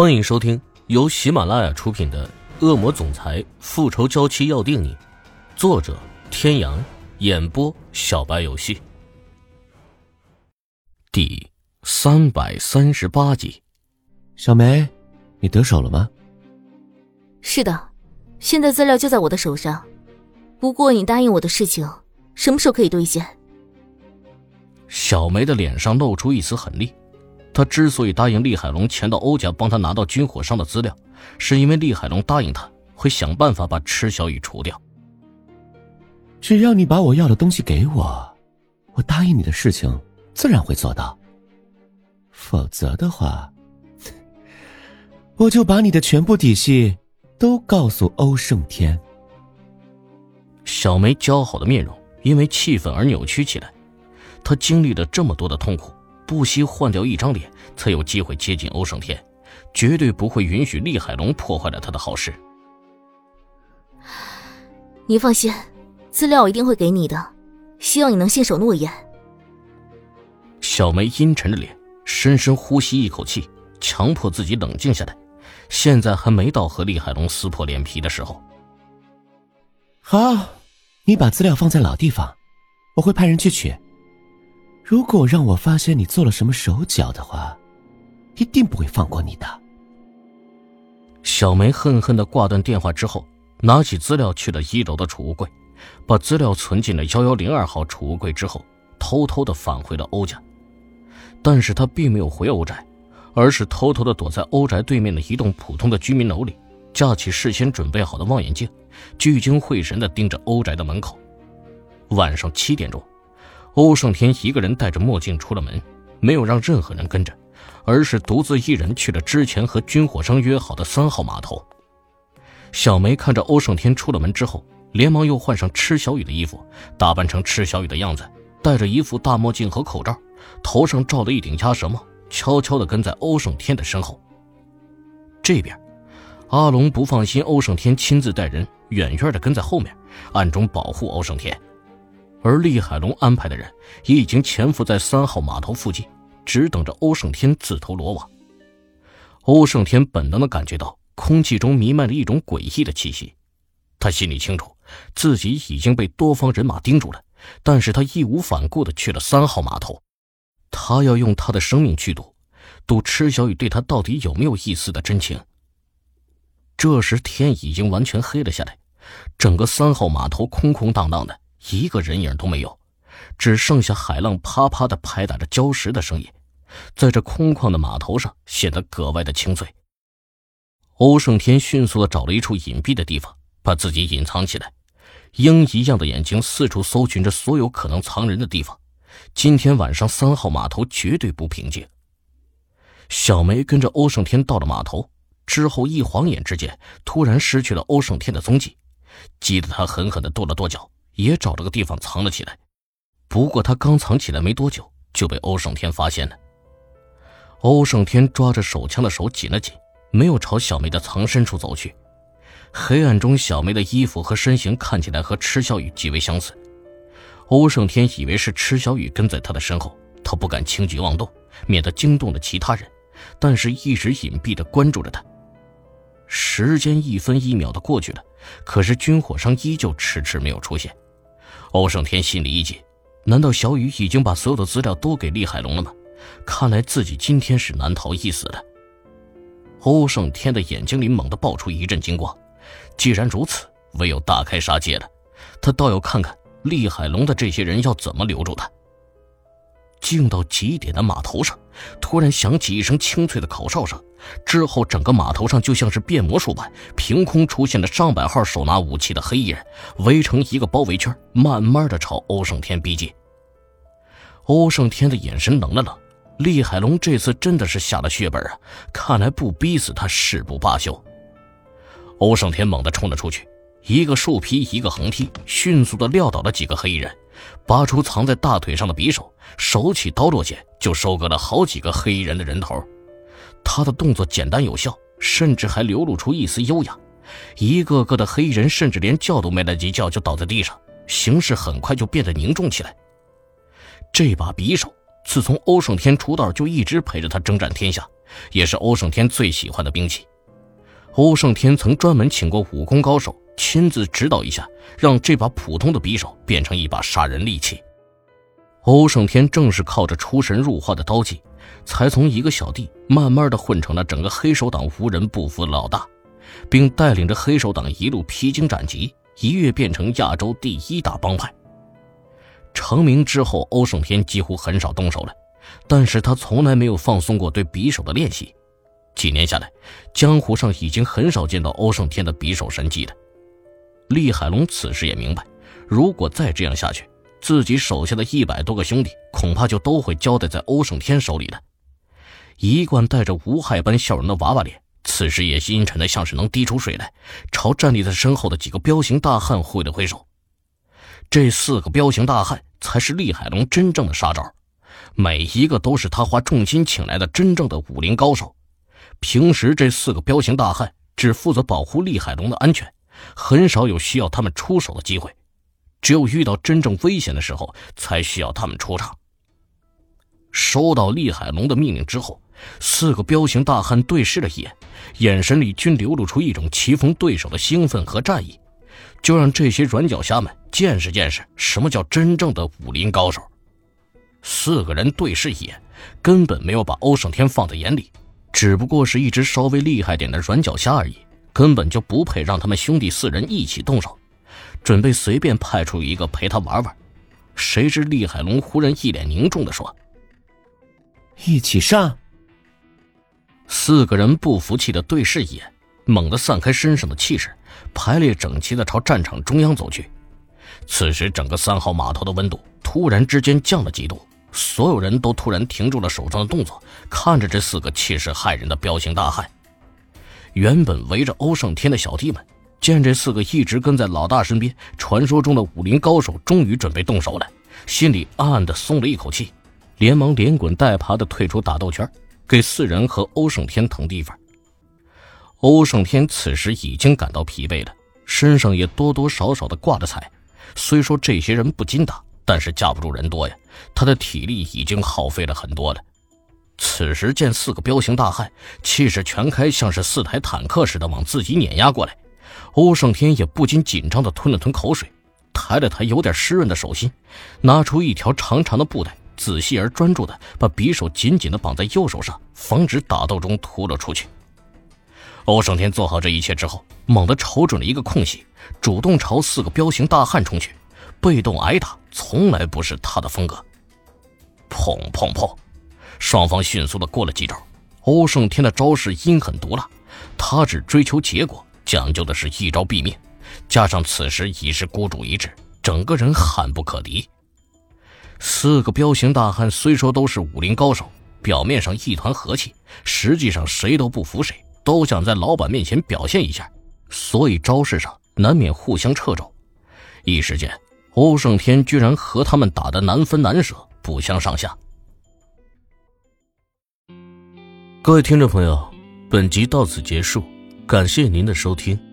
欢迎收听由喜马拉雅出品的《恶魔总裁复仇娇妻要定你》，作者：天阳，演播：小白游戏。第三百三十八集，小梅，你得手了吗？是的，现在资料就在我的手上。不过你答应我的事情，什么时候可以兑现？小梅的脸上露出一丝狠厉。他之所以答应厉海龙前到欧家帮他拿到军火商的资料，是因为厉海龙答应他会想办法把池小雨除掉。只要你把我要的东西给我，我答应你的事情自然会做到。否则的话，我就把你的全部底细都告诉欧胜天。小梅姣好的面容因为气愤而扭曲起来，她经历了这么多的痛苦。不惜换掉一张脸，才有机会接近欧胜天，绝对不会允许厉海龙破坏了他的好事。你放心，资料我一定会给你的，希望你能信守诺言。小梅阴沉着脸，深深呼吸一口气，强迫自己冷静下来。现在还没到和厉海龙撕破脸皮的时候。好，你把资料放在老地方，我会派人去取。如果让我发现你做了什么手脚的话，一定不会放过你的。小梅恨恨的挂断电话之后，拿起资料去了一楼的储物柜，把资料存进了幺幺零二号储物柜之后，偷偷的返回了欧家。但是他并没有回欧宅，而是偷偷的躲在欧宅对面的一栋普通的居民楼里，架起事先准备好的望远镜，聚精会神的盯着欧宅的门口。晚上七点钟。欧胜天一个人戴着墨镜出了门，没有让任何人跟着，而是独自一人去了之前和军火商约好的三号码头。小梅看着欧胜天出了门之后，连忙又换上池小雨的衣服，打扮成池小雨的样子，戴着一副大墨镜和口罩，头上罩了一顶鸭舌帽，悄悄地跟在欧胜天的身后。这边，阿龙不放心欧胜天亲自带人，远远地跟在后面，暗中保护欧胜天。而厉海龙安排的人也已经潜伏在三号码头附近，只等着欧胜天自投罗网。欧胜天本能的感觉到空气中弥漫着一种诡异的气息，他心里清楚自己已经被多方人马盯住了，但是他义无反顾的去了三号码头，他要用他的生命去赌，赌池小雨对他到底有没有一丝的真情。这时天已经完全黑了下来，整个三号码头空空荡荡的。一个人影都没有，只剩下海浪啪啪的拍打着礁石的声音，在这空旷的码头上显得格外的清脆。欧胜天迅速的找了一处隐蔽的地方，把自己隐藏起来，鹰一样的眼睛四处搜寻着所有可能藏人的地方。今天晚上三号码头绝对不平静。小梅跟着欧胜天到了码头之后，一晃眼之间，突然失去了欧胜天的踪迹，急得他狠狠的跺了跺脚。也找了个地方藏了起来，不过他刚藏起来没多久，就被欧胜天发现了。欧胜天抓着手枪的手紧了紧，没有朝小梅的藏身处走去。黑暗中，小梅的衣服和身形看起来和池小雨极为相似。欧胜天以为是池小雨跟在他的身后，他不敢轻举妄动，免得惊动了其他人，但是一直隐蔽的关注着他。时间一分一秒的过去了，可是军火商依旧迟迟没有出现。欧胜天心里一紧，难道小雨已经把所有的资料都给厉海龙了吗？看来自己今天是难逃一死了。欧胜天的眼睛里猛地爆出一阵金光，既然如此，唯有大开杀戒了。他倒要看看厉海龙的这些人要怎么留住他。静到极点的码头上，突然响起一声清脆的口哨声，之后整个码头上就像是变魔术般，凭空出现了上百号手拿武器的黑衣人，围成一个包围圈，慢慢的朝欧胜天逼近。欧胜天的眼神冷了冷，厉海龙这次真的是下了血本啊！看来不逼死他誓不罢休。欧胜天猛地冲了出去，一个竖劈，一个横踢，迅速的撂倒了几个黑衣人。拔出藏在大腿上的匕首，手起刀落间就收割了好几个黑衣人的人头。他的动作简单有效，甚至还流露出一丝优雅。一个个的黑衣人甚至连叫都没来及叫，就倒在地上，形势很快就变得凝重起来。这把匕首自从欧胜天出道就一直陪着他征战天下，也是欧胜天最喜欢的兵器。欧胜天曾专门请过武功高手亲自指导一下，让这把普通的匕首变成一把杀人利器。欧胜天正是靠着出神入化的刀技，才从一个小弟慢慢的混成了整个黑手党无人不服的老大，并带领着黑手党一路披荆斩棘，一跃变成亚洲第一大帮派。成名之后，欧胜天几乎很少动手了，但是他从来没有放松过对匕首的练习。几年下来，江湖上已经很少见到欧胜天的匕首神技了。厉海龙此时也明白，如果再这样下去，自己手下的一百多个兄弟恐怕就都会交代在欧胜天手里了。一贯带着无害般笑容的娃娃脸，此时也阴沉的像是能滴出水来，朝站立在身后的几个彪形大汉挥了挥手。这四个彪形大汉才是厉海龙真正的杀招，每一个都是他花重金请来的真正的武林高手。平时这四个彪形大汉只负责保护厉海龙的安全，很少有需要他们出手的机会，只有遇到真正危险的时候才需要他们出场。收到厉海龙的命令之后，四个彪形大汉对视了一眼，眼神里均流露出一种棋逢对手的兴奋和战意。就让这些软脚虾们见识见识什么叫真正的武林高手。四个人对视一眼，根本没有把欧胜天放在眼里。只不过是一只稍微厉害点的软脚虾而已，根本就不配让他们兄弟四人一起动手，准备随便派出一个陪他玩玩。谁知厉海龙忽然一脸凝重的说：“一起上。”四个人不服气的对视一眼，猛地散开身上的气势，排列整齐的朝战场中央走去。此时，整个三号码头的温度突然之间降了几度。所有人都突然停住了手上的动作，看着这四个气势骇人的彪形大汉。原本围着欧胜天的小弟们，见这四个一直跟在老大身边、传说中的武林高手终于准备动手了，心里暗暗的松了一口气，连忙连滚带爬的退出打斗圈，给四人和欧胜天腾地方。欧胜天此时已经感到疲惫了，身上也多多少少的挂着彩。虽说这些人不禁打。但是架不住人多呀，他的体力已经耗费了很多了。此时见四个彪形大汉气势全开，像是四台坦克似的往自己碾压过来，欧胜天也不禁紧张的吞了吞口水，抬了抬有点湿润的手心，拿出一条长长的布袋，仔细而专注的把匕首紧紧的绑在右手上，防止打斗中突了出去。欧胜天做好这一切之后，猛地瞅准了一个空隙，主动朝四个彪形大汉冲去。被动挨打从来不是他的风格。砰砰砰，双方迅速的过了几招。欧胜天的招式阴狠毒辣，他只追求结果，讲究的是一招毙命。加上此时已是孤注一掷，整个人悍不可敌。四个彪形大汉虽说都是武林高手，表面上一团和气，实际上谁都不服谁，都想在老板面前表现一下，所以招式上难免互相掣肘。一时间。欧胜天居然和他们打得难分难舍，不相上下。各位听众朋友，本集到此结束，感谢您的收听。